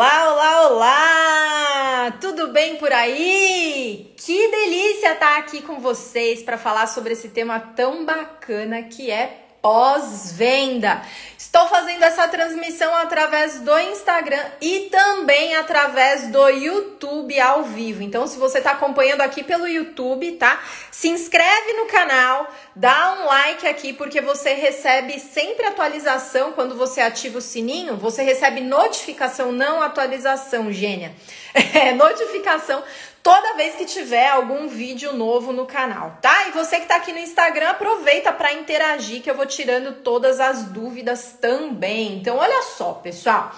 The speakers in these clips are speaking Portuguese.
Olá, olá, olá! Tudo bem por aí? Que delícia estar aqui com vocês para falar sobre esse tema tão bacana que é pós-venda. Estou fazendo essa transmissão através do Instagram e também através do YouTube ao vivo. Então, se você está acompanhando aqui pelo YouTube, tá? Se inscreve no canal, dá um like aqui, porque você recebe sempre atualização quando você ativa o sininho. Você recebe notificação, não atualização, gênia. É, notificação toda vez que tiver algum vídeo novo no canal, tá? E você que tá aqui no Instagram, aproveita para interagir que eu vou tirando todas as dúvidas também. Então, olha só, pessoal.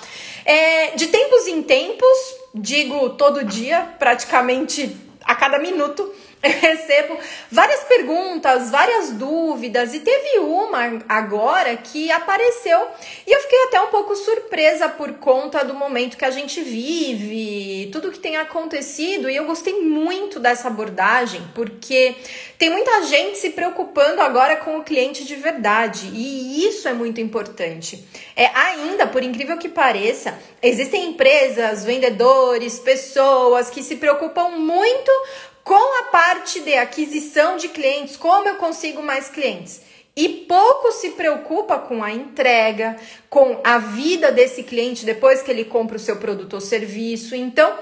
É, de tempos em tempos, digo todo dia, praticamente a cada minuto, recebo várias perguntas, várias dúvidas e teve uma agora que apareceu e eu fiquei até um pouco surpresa por conta do momento que a gente vive, tudo que tem acontecido e eu gostei muito dessa abordagem porque tem muita gente se preocupando agora com o cliente de verdade e isso é muito importante. É ainda, por incrível que pareça, existem empresas, vendedores, pessoas que se preocupam muito com a parte de aquisição de clientes, como eu consigo mais clientes. E pouco se preocupa com a entrega, com a vida desse cliente depois que ele compra o seu produto ou serviço. Então,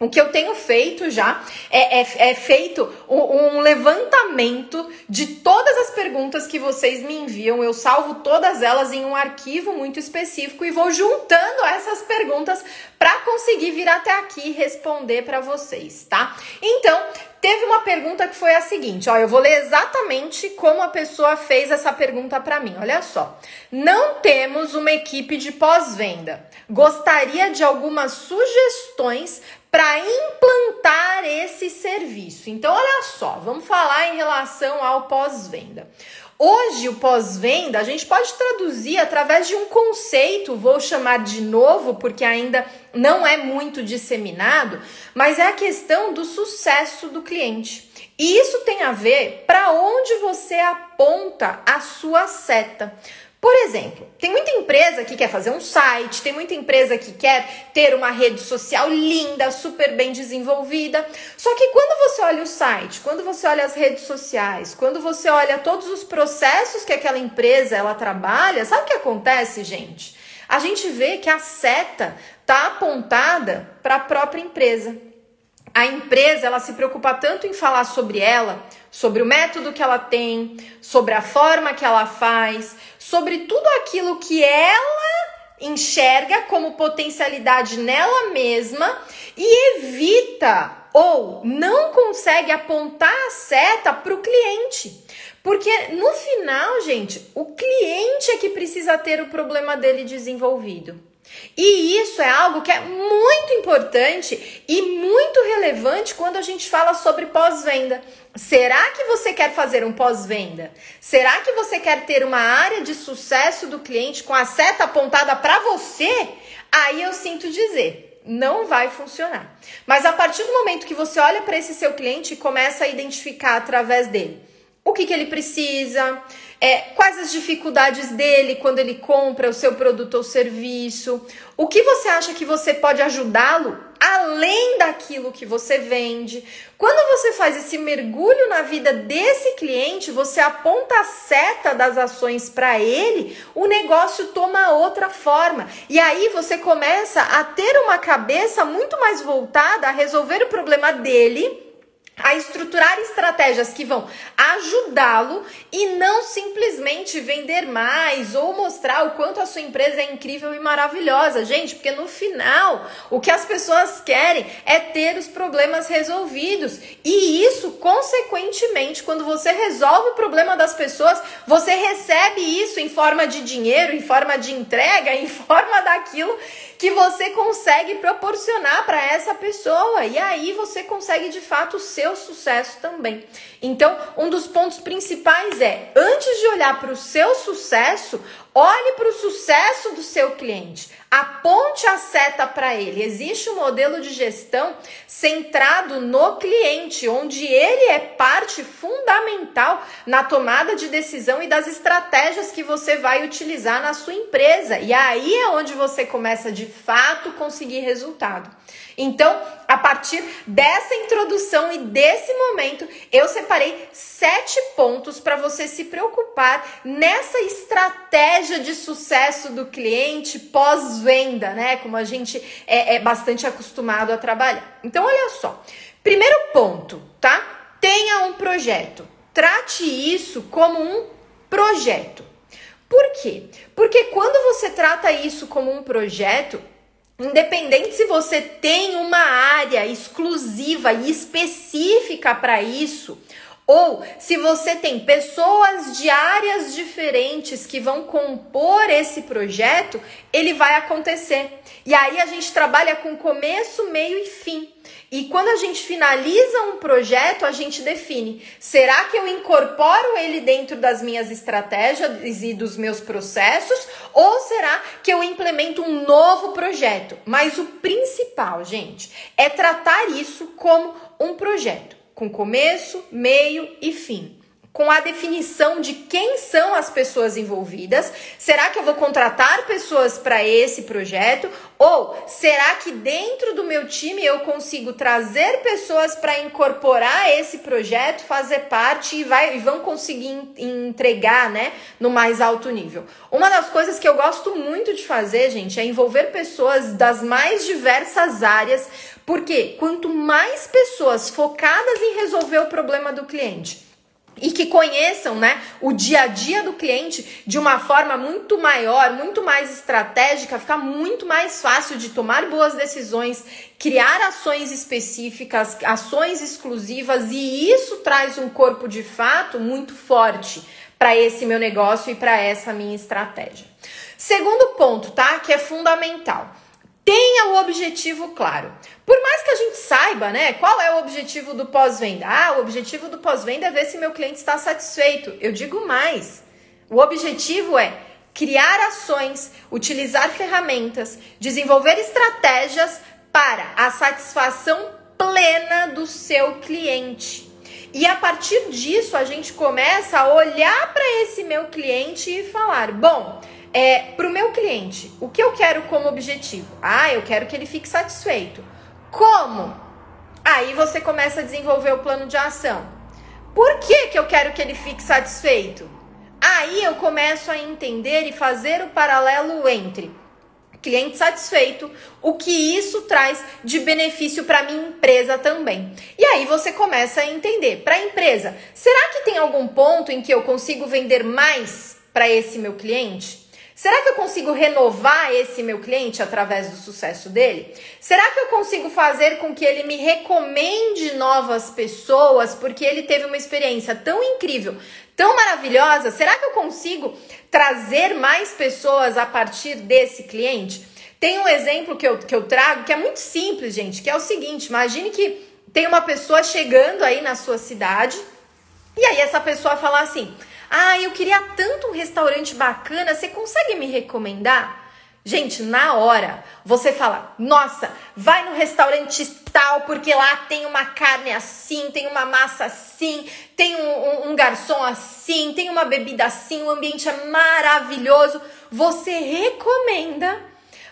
o que eu tenho feito já é, é, é feito um, um, levantamento de todas as perguntas que vocês me enviam. Eu salvo todas elas em um arquivo muito específico e vou juntando essas perguntas para conseguir vir até aqui e responder para vocês, tá? Então, teve uma pergunta que foi a seguinte, ó, eu vou ler exatamente como a pessoa fez essa pergunta para mim. Olha só. Não temos uma equipe de pós-venda. Gostaria de algumas sugestões para implantar esse serviço. Então, olha só, vamos falar em relação ao pós-venda. Hoje, o pós-venda, a gente pode traduzir através de um conceito, vou chamar de novo, porque ainda não é muito disseminado, mas é a questão do sucesso do cliente. E isso tem a ver para onde você aponta a sua seta. Por exemplo, tem muita empresa que quer fazer um site, tem muita empresa que quer ter uma rede social linda, super bem desenvolvida. Só que quando você olha o site, quando você olha as redes sociais, quando você olha todos os processos que aquela empresa ela trabalha, sabe o que acontece, gente? A gente vê que a seta tá apontada para a própria empresa. A empresa ela se preocupa tanto em falar sobre ela, sobre o método que ela tem, sobre a forma que ela faz, sobre tudo aquilo que ela enxerga como potencialidade nela mesma e evita ou não consegue apontar a seta para o cliente. Porque no final, gente, o cliente é que precisa ter o problema dele desenvolvido. E isso é algo que é muito importante e muito relevante quando a gente fala sobre pós-venda. Será que você quer fazer um pós-venda? Será que você quer ter uma área de sucesso do cliente com a seta apontada para você? Aí eu sinto dizer, não vai funcionar. Mas a partir do momento que você olha para esse seu cliente e começa a identificar através dele o que, que ele precisa, é, quais as dificuldades dele quando ele compra o seu produto ou serviço, o que você acha que você pode ajudá-lo além daquilo que você vende. Quando você faz esse mergulho na vida desse cliente, você aponta a seta das ações para ele, o negócio toma outra forma. E aí você começa a ter uma cabeça muito mais voltada a resolver o problema dele a estruturar estratégias que vão ajudá-lo e não simplesmente vender mais ou mostrar o quanto a sua empresa é incrível e maravilhosa, gente, porque no final o que as pessoas querem é ter os problemas resolvidos. E isso, consequentemente, quando você resolve o problema das pessoas, você recebe isso em forma de dinheiro, em forma de entrega, em forma daquilo que você consegue proporcionar para essa pessoa e aí você consegue de fato o seu sucesso também. Então, um dos pontos principais é, antes de olhar para o seu sucesso, Olhe para o sucesso do seu cliente, aponte a seta para ele. Existe um modelo de gestão centrado no cliente, onde ele é parte fundamental na tomada de decisão e das estratégias que você vai utilizar na sua empresa. E aí é onde você começa de fato conseguir resultado. Então, partir dessa introdução e desse momento, eu separei sete pontos para você se preocupar nessa estratégia de sucesso do cliente pós-venda, né? Como a gente é, é bastante acostumado a trabalhar. Então, olha só. Primeiro ponto, tá? Tenha um projeto. Trate isso como um projeto. Por quê? Porque quando você trata isso como um projeto, Independente se você tem uma área exclusiva e específica para isso, ou se você tem pessoas de áreas diferentes que vão compor esse projeto, ele vai acontecer. E aí a gente trabalha com começo, meio e fim. E quando a gente finaliza um projeto, a gente define: será que eu incorporo ele dentro das minhas estratégias e dos meus processos? Ou será que eu implemento um novo projeto? Mas o principal, gente, é tratar isso como um projeto, com começo, meio e fim com a definição de quem são as pessoas envolvidas. Será que eu vou contratar pessoas para esse projeto? Ou será que dentro do meu time eu consigo trazer pessoas para incorporar esse projeto, fazer parte e, vai, e vão conseguir entregar né, no mais alto nível? Uma das coisas que eu gosto muito de fazer, gente, é envolver pessoas das mais diversas áreas, porque quanto mais pessoas focadas em resolver o problema do cliente, e que conheçam né, o dia a dia do cliente de uma forma muito maior, muito mais estratégica, fica muito mais fácil de tomar boas decisões, criar ações específicas, ações exclusivas, e isso traz um corpo de fato muito forte para esse meu negócio e para essa minha estratégia. Segundo ponto, tá? Que é fundamental. Tenha o objetivo claro. Por mais que a gente saiba, né, qual é o objetivo do pós-venda? Ah, o objetivo do pós-venda é ver se meu cliente está satisfeito. Eu digo mais. O objetivo é criar ações, utilizar ferramentas, desenvolver estratégias para a satisfação plena do seu cliente. E a partir disso, a gente começa a olhar para esse meu cliente e falar: bom, é, para o meu cliente, o que eu quero como objetivo? Ah, eu quero que ele fique satisfeito. Como? Aí você começa a desenvolver o plano de ação. Por que, que eu quero que ele fique satisfeito? Aí eu começo a entender e fazer o paralelo entre cliente satisfeito, o que isso traz de benefício para minha empresa também. E aí você começa a entender, para a empresa, será que tem algum ponto em que eu consigo vender mais para esse meu cliente? Será que eu consigo renovar esse meu cliente através do sucesso dele? Será que eu consigo fazer com que ele me recomende novas pessoas porque ele teve uma experiência tão incrível, tão maravilhosa? Será que eu consigo trazer mais pessoas a partir desse cliente? Tem um exemplo que eu, que eu trago que é muito simples, gente, que é o seguinte: imagine que tem uma pessoa chegando aí na sua cidade e aí essa pessoa fala assim. Ah, eu queria tanto um restaurante bacana, você consegue me recomendar? Gente, na hora você fala: Nossa, vai no restaurante tal, porque lá tem uma carne assim, tem uma massa assim, tem um, um, um garçom assim, tem uma bebida assim, o ambiente é maravilhoso. Você recomenda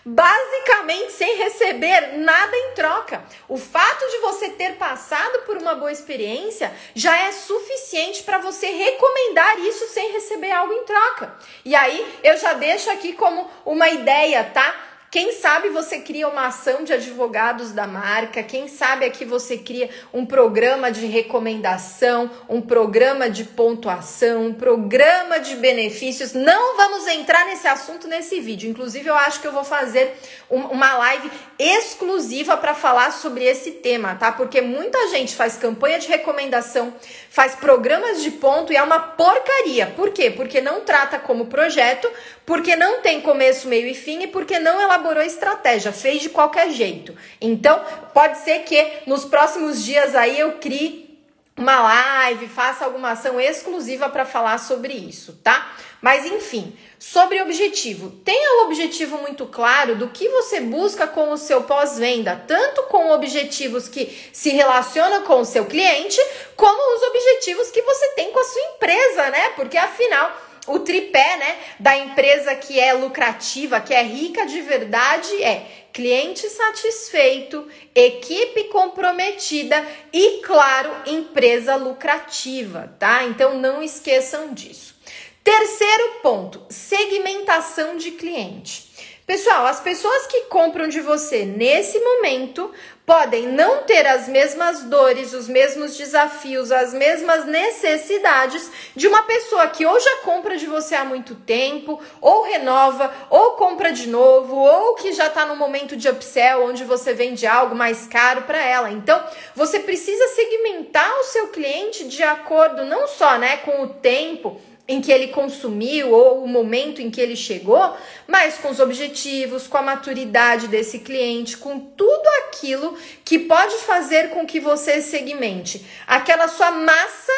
basicamente sem receber nada em troca. O fato de você ter passado por uma boa experiência já é suficiente para você recomendar isso sem receber algo em troca. E aí eu já deixo aqui como uma ideia, tá? Quem sabe você cria uma ação de advogados da marca, quem sabe aqui você cria um programa de recomendação, um programa de pontuação, um programa de benefícios. Não vamos entrar nesse assunto nesse vídeo. Inclusive, eu acho que eu vou fazer uma live exclusiva para falar sobre esse tema, tá? Porque muita gente faz campanha de recomendação, faz programas de ponto e é uma porcaria. Por quê? Porque não trata como projeto, porque não tem começo, meio e fim e porque não elaborou elaborou estratégia, fez de qualquer jeito. Então, pode ser que nos próximos dias aí eu crie uma live, faça alguma ação exclusiva para falar sobre isso, tá? Mas enfim, sobre objetivo. Tenha o objetivo muito claro do que você busca com o seu pós-venda, tanto com objetivos que se relacionam com o seu cliente, como os objetivos que você tem com a sua empresa, né? Porque afinal, o tripé, né, da empresa que é lucrativa, que é rica de verdade é cliente satisfeito, equipe comprometida e, claro, empresa lucrativa, tá? Então não esqueçam disso. Terceiro ponto, segmentação de cliente. Pessoal, as pessoas que compram de você nesse momento podem não ter as mesmas dores, os mesmos desafios, as mesmas necessidades de uma pessoa que ou já compra de você há muito tempo, ou renova, ou compra de novo, ou que já está no momento de upsell, onde você vende algo mais caro para ela. Então, você precisa segmentar o seu cliente de acordo não só, né, com o tempo em que ele consumiu ou o momento em que ele chegou, mas com os objetivos, com a maturidade desse cliente, com tudo aquilo que pode fazer com que você segmente aquela sua massa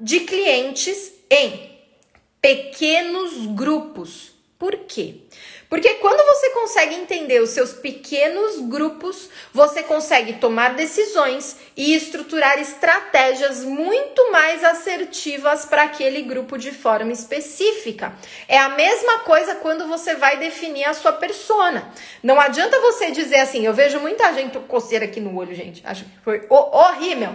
de clientes em pequenos grupos. Por quê? Porque quando você consegue entender os seus pequenos grupos, você consegue tomar decisões e estruturar estratégias muito mais assertivas para aquele grupo de forma específica. É a mesma coisa quando você vai definir a sua persona. Não adianta você dizer assim, eu vejo muita gente, coceira aqui no olho, gente, acho que foi horrível.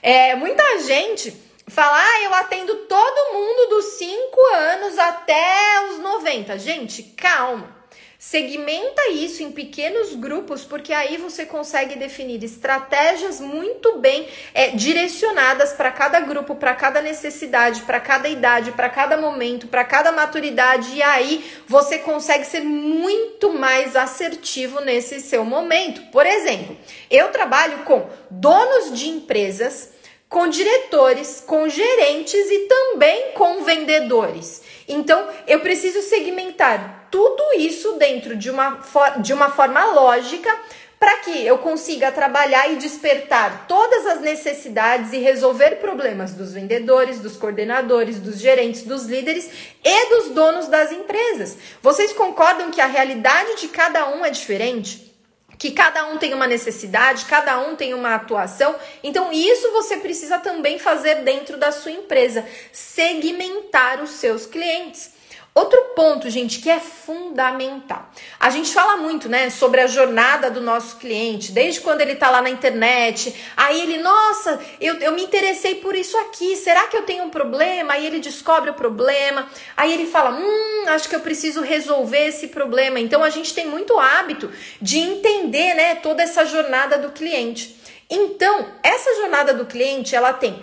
É, muita gente Falar, ah, eu atendo todo mundo dos 5 anos até os 90. Gente, calma. Segmenta isso em pequenos grupos, porque aí você consegue definir estratégias muito bem é, direcionadas para cada grupo, para cada necessidade, para cada idade, para cada momento, para cada maturidade, e aí você consegue ser muito mais assertivo nesse seu momento. Por exemplo, eu trabalho com donos de empresas com diretores, com gerentes e também com vendedores. Então, eu preciso segmentar tudo isso dentro de uma, de uma forma lógica para que eu consiga trabalhar e despertar todas as necessidades e resolver problemas dos vendedores, dos coordenadores, dos gerentes, dos líderes e dos donos das empresas. Vocês concordam que a realidade de cada um é diferente? Que cada um tem uma necessidade, cada um tem uma atuação. Então, isso você precisa também fazer dentro da sua empresa, segmentar os seus clientes. Outro ponto, gente, que é fundamental. A gente fala muito, né, sobre a jornada do nosso cliente, desde quando ele tá lá na internet. Aí ele, nossa, eu, eu me interessei por isso aqui, será que eu tenho um problema? Aí ele descobre o problema. Aí ele fala, hum, acho que eu preciso resolver esse problema. Então a gente tem muito hábito de entender, né, toda essa jornada do cliente. Então, essa jornada do cliente, ela tem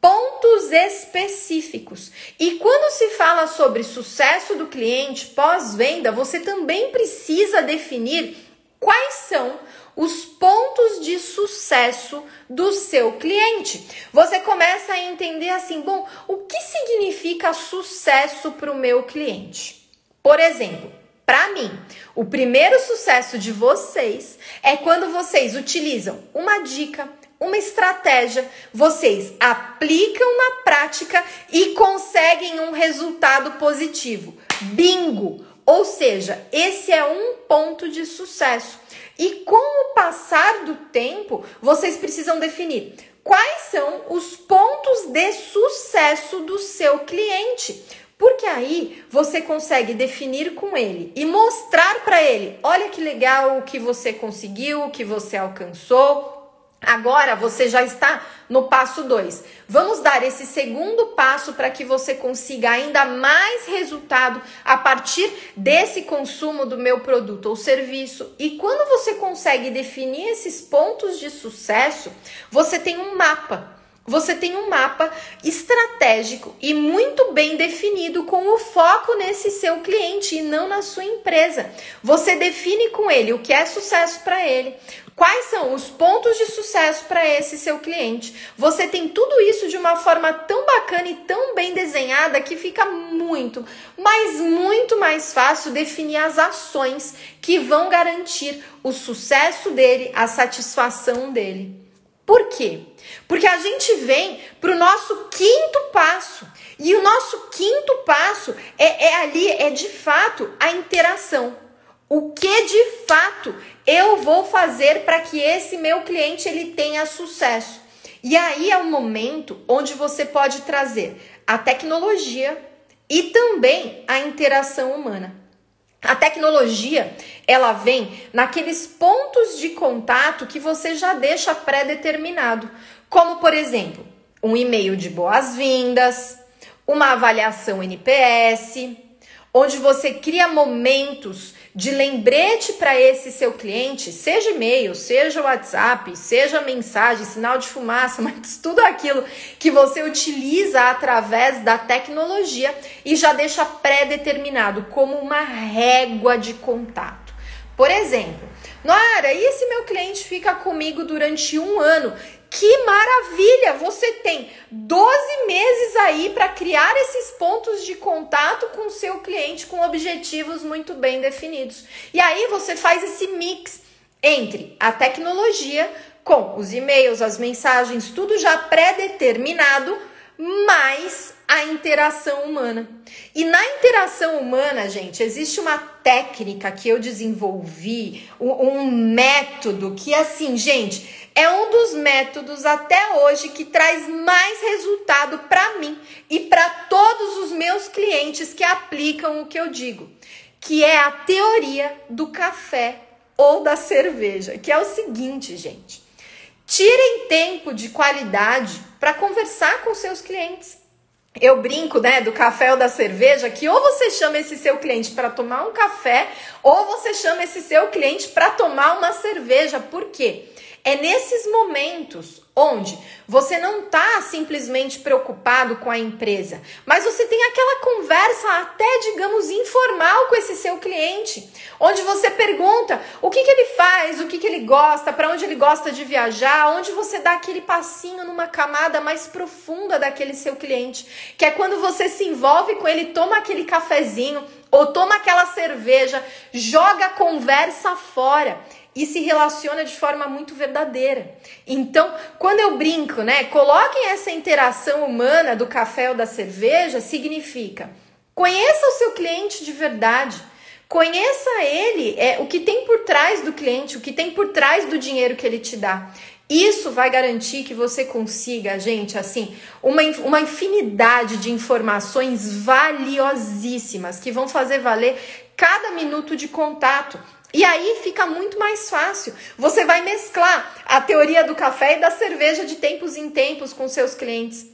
pontos específicos. E quando se fala sobre sucesso do cliente pós-venda, você também precisa definir quais são os pontos de sucesso do seu cliente. Você começa a entender assim, bom, o que significa sucesso para o meu cliente? Por exemplo, para mim, o primeiro sucesso de vocês é quando vocês utilizam uma dica, uma estratégia, vocês aplicam na prática e conseguem um resultado positivo. Bingo! Ou seja, esse é um ponto de sucesso. E com o passar do tempo, vocês precisam definir quais são os pontos de sucesso do seu cliente. Porque aí você consegue definir com ele e mostrar para ele: olha que legal o que você conseguiu, o que você alcançou, Agora você já está no passo 2. Vamos dar esse segundo passo para que você consiga ainda mais resultado a partir desse consumo do meu produto ou serviço. E quando você consegue definir esses pontos de sucesso, você tem um mapa você tem um mapa estratégico e muito bem definido com o foco nesse seu cliente e não na sua empresa. Você define com ele o que é sucesso para ele, quais são os pontos de sucesso para esse seu cliente. Você tem tudo isso de uma forma tão bacana e tão bem desenhada que fica muito, mas muito mais fácil definir as ações que vão garantir o sucesso dele, a satisfação dele. Por quê? Porque a gente vem para o nosso quinto passo. E o nosso quinto passo é, é ali, é de fato a interação. O que de fato eu vou fazer para que esse meu cliente ele tenha sucesso? E aí é o momento onde você pode trazer a tecnologia e também a interação humana. A tecnologia, ela vem naqueles pontos de contato que você já deixa pré-determinado, como por exemplo, um e-mail de boas-vindas, uma avaliação NPS, onde você cria momentos de lembrete para esse seu cliente, seja e-mail, seja WhatsApp, seja mensagem, sinal de fumaça, mas tudo aquilo que você utiliza através da tecnologia e já deixa pré-determinado como uma régua de contato. Por exemplo, Noara, e se meu cliente fica comigo durante um ano? Que maravilha! Você tem 12 meses aí para criar esses pontos de contato com o seu cliente com objetivos muito bem definidos. E aí você faz esse mix entre a tecnologia com os e-mails, as mensagens, tudo já pré-determinado, mais a interação humana. E na interação humana, gente, existe uma técnica que eu desenvolvi, um, método que, assim, gente, é um dos métodos até hoje que traz mais resultado para mim e para todos os meus clientes que aplicam o que eu digo, que é a teoria do café ou da cerveja, que é o seguinte, gente. Tirem tempo de qualidade para conversar com seus clientes. Eu brinco, né, do café ou da cerveja, que ou você chama esse seu cliente para tomar um café, ou você chama esse seu cliente para tomar uma cerveja. Por quê? É nesses momentos onde você não está simplesmente preocupado com a empresa, mas você tem aquela conversa até, digamos, informal com esse seu cliente, onde você pergunta o que, que ele faz, o que, que ele gosta, para onde ele gosta de viajar, onde você dá aquele passinho numa camada mais profunda daquele seu cliente, que é quando você se envolve com ele, toma aquele cafezinho ou toma aquela cerveja, joga a conversa fora e se relaciona de forma muito verdadeira. Então, quando eu brinco, né, coloquem essa interação humana do café ou da cerveja, significa conheça o seu cliente de verdade. Conheça ele, é o que tem por trás do cliente, o que tem por trás do dinheiro que ele te dá. Isso vai garantir que você consiga, gente, assim, uma, uma infinidade de informações valiosíssimas que vão fazer valer cada minuto de contato. E aí fica muito mais fácil. Você vai mesclar a teoria do café e da cerveja de tempos em tempos com seus clientes.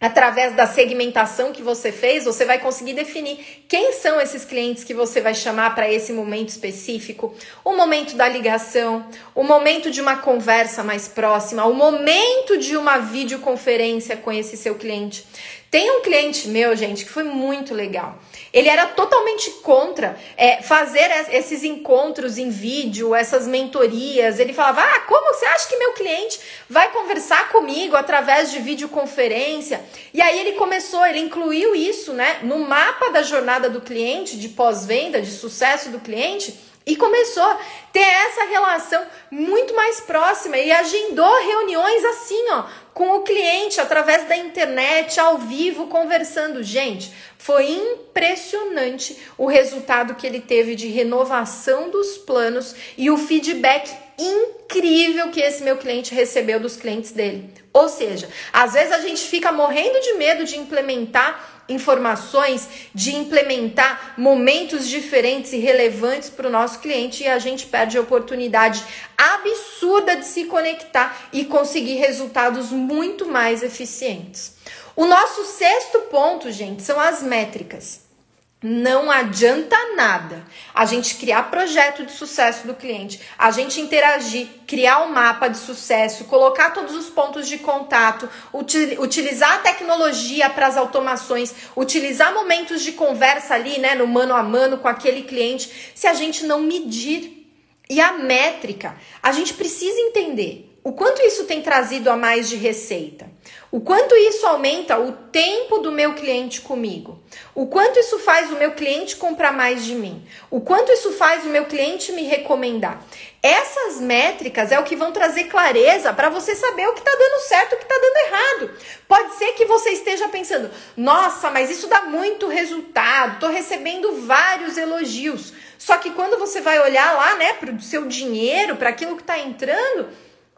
Através da segmentação que você fez, você vai conseguir definir quem são esses clientes que você vai chamar para esse momento específico, o momento da ligação, o momento de uma conversa mais próxima, o momento de uma videoconferência com esse seu cliente. Tem um cliente meu, gente, que foi muito legal. Ele era totalmente contra é, fazer esses encontros em vídeo, essas mentorias. Ele falava: Ah, como você acha que meu cliente vai conversar comigo através de videoconferência? E aí ele começou, ele incluiu isso né, no mapa da jornada do cliente, de pós-venda, de sucesso do cliente. E começou a ter essa relação muito mais próxima e agendou reuniões assim, ó, com o cliente através da internet, ao vivo, conversando. Gente, foi impressionante o resultado que ele teve de renovação dos planos e o feedback incrível que esse meu cliente recebeu dos clientes dele. Ou seja, às vezes a gente fica morrendo de medo de implementar informações, de implementar momentos diferentes e relevantes para o nosso cliente e a gente perde a oportunidade absurda de se conectar e conseguir resultados muito mais eficientes. O nosso sexto ponto, gente, são as métricas. Não adianta nada a gente criar projeto de sucesso do cliente, a gente interagir, criar um mapa de sucesso, colocar todos os pontos de contato, utilizar a tecnologia para as automações, utilizar momentos de conversa ali, né, no mano a mano com aquele cliente, se a gente não medir. E a métrica, a gente precisa entender o quanto isso tem trazido a mais de receita? O quanto isso aumenta o tempo do meu cliente comigo? O quanto isso faz o meu cliente comprar mais de mim? O quanto isso faz o meu cliente me recomendar? Essas métricas é o que vão trazer clareza para você saber o que está dando certo e o que está dando errado. Pode ser que você esteja pensando: nossa, mas isso dá muito resultado, estou recebendo vários elogios. Só que quando você vai olhar lá, né, para o seu dinheiro, para aquilo que está entrando,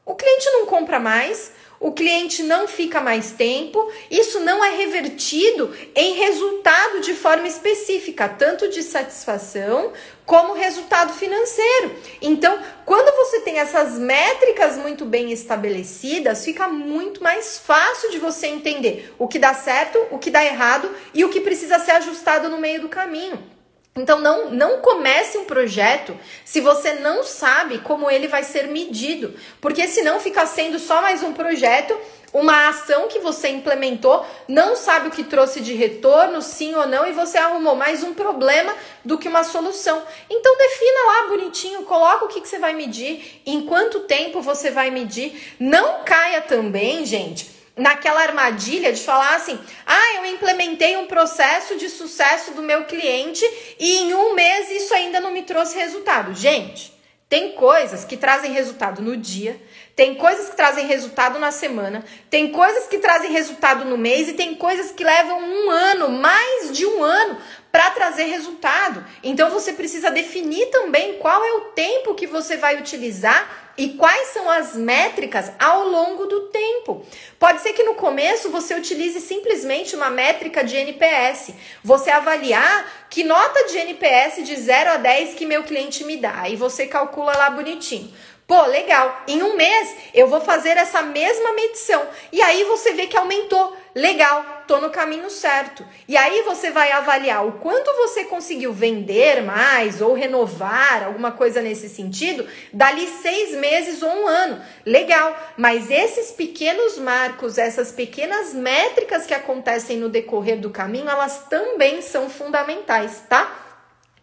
o cliente não compra mais, o cliente não fica mais tempo, isso não é revertido em resultado de forma específica, tanto de satisfação como resultado financeiro. Então, quando você tem essas métricas muito bem estabelecidas, fica muito mais fácil de você entender o que dá certo, o que dá errado e o que precisa ser ajustado no meio do caminho. Então não, não comece um projeto se você não sabe como ele vai ser medido, porque senão fica sendo só mais um projeto, uma ação que você implementou, não sabe o que trouxe de retorno, sim ou não, e você arrumou mais um problema do que uma solução. Então defina lá bonitinho, coloca o que, que você vai medir, em quanto tempo você vai medir. Não caia também, gente naquela armadilha de falar assim: ah, eu implementei um processo de sucesso do meu cliente e em um mês isso ainda não me trouxe resultado. Gente, tem coisas que trazem resultado no dia, tem coisas que trazem resultado na semana, tem coisas que trazem resultado no mês e tem coisas que levam um ano, mais de um ano, para trazer resultado. Então você precisa definir também qual é o tempo que você vai utilizar e quais são as métricas ao longo do tempo. Pode ser que no começo você utilize simplesmente uma métrica de NPS. Você avaliar que nota de NPS de 0 a 10 que meu cliente me dá. E você calcula lá bonitinho. Pô, legal. Em um mês eu vou fazer essa mesma medição. E aí você vê que aumentou. Legal, tô no caminho certo. E aí você vai avaliar o quanto você conseguiu vender mais ou renovar, alguma coisa nesse sentido, dali seis meses ou um ano. Legal, mas esses pequenos marcos, essas pequenas métricas que acontecem no decorrer do caminho, elas também são fundamentais, tá?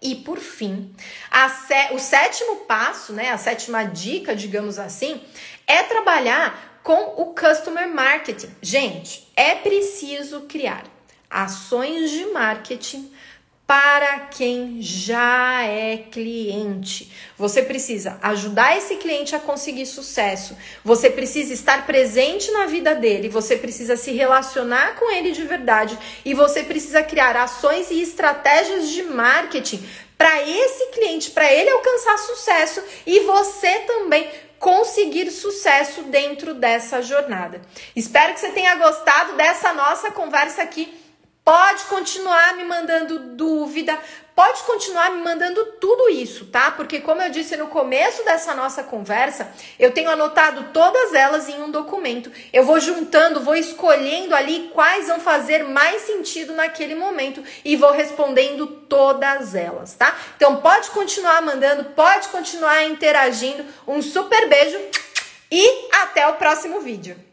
E por fim, o sétimo passo, né, a sétima dica, digamos assim, é trabalhar com o customer marketing. Gente, é preciso criar ações de marketing para quem já é cliente. Você precisa ajudar esse cliente a conseguir sucesso. Você precisa estar presente na vida dele, você precisa se relacionar com ele de verdade e você precisa criar ações e estratégias de marketing para esse cliente, para ele alcançar sucesso e você também conseguir sucesso dentro dessa jornada. Espero que você tenha gostado dessa nossa conversa aqui. Pode continuar me mandando dúvida, pode continuar me mandando tudo isso, tá? Porque, como eu disse no começo dessa nossa conversa, eu tenho anotado todas elas em um documento. Eu vou juntando, vou escolhendo ali quais vão fazer mais sentido naquele momento e vou respondendo todas elas, tá? Então, pode continuar mandando, pode continuar interagindo. Um super beijo e até o próximo vídeo.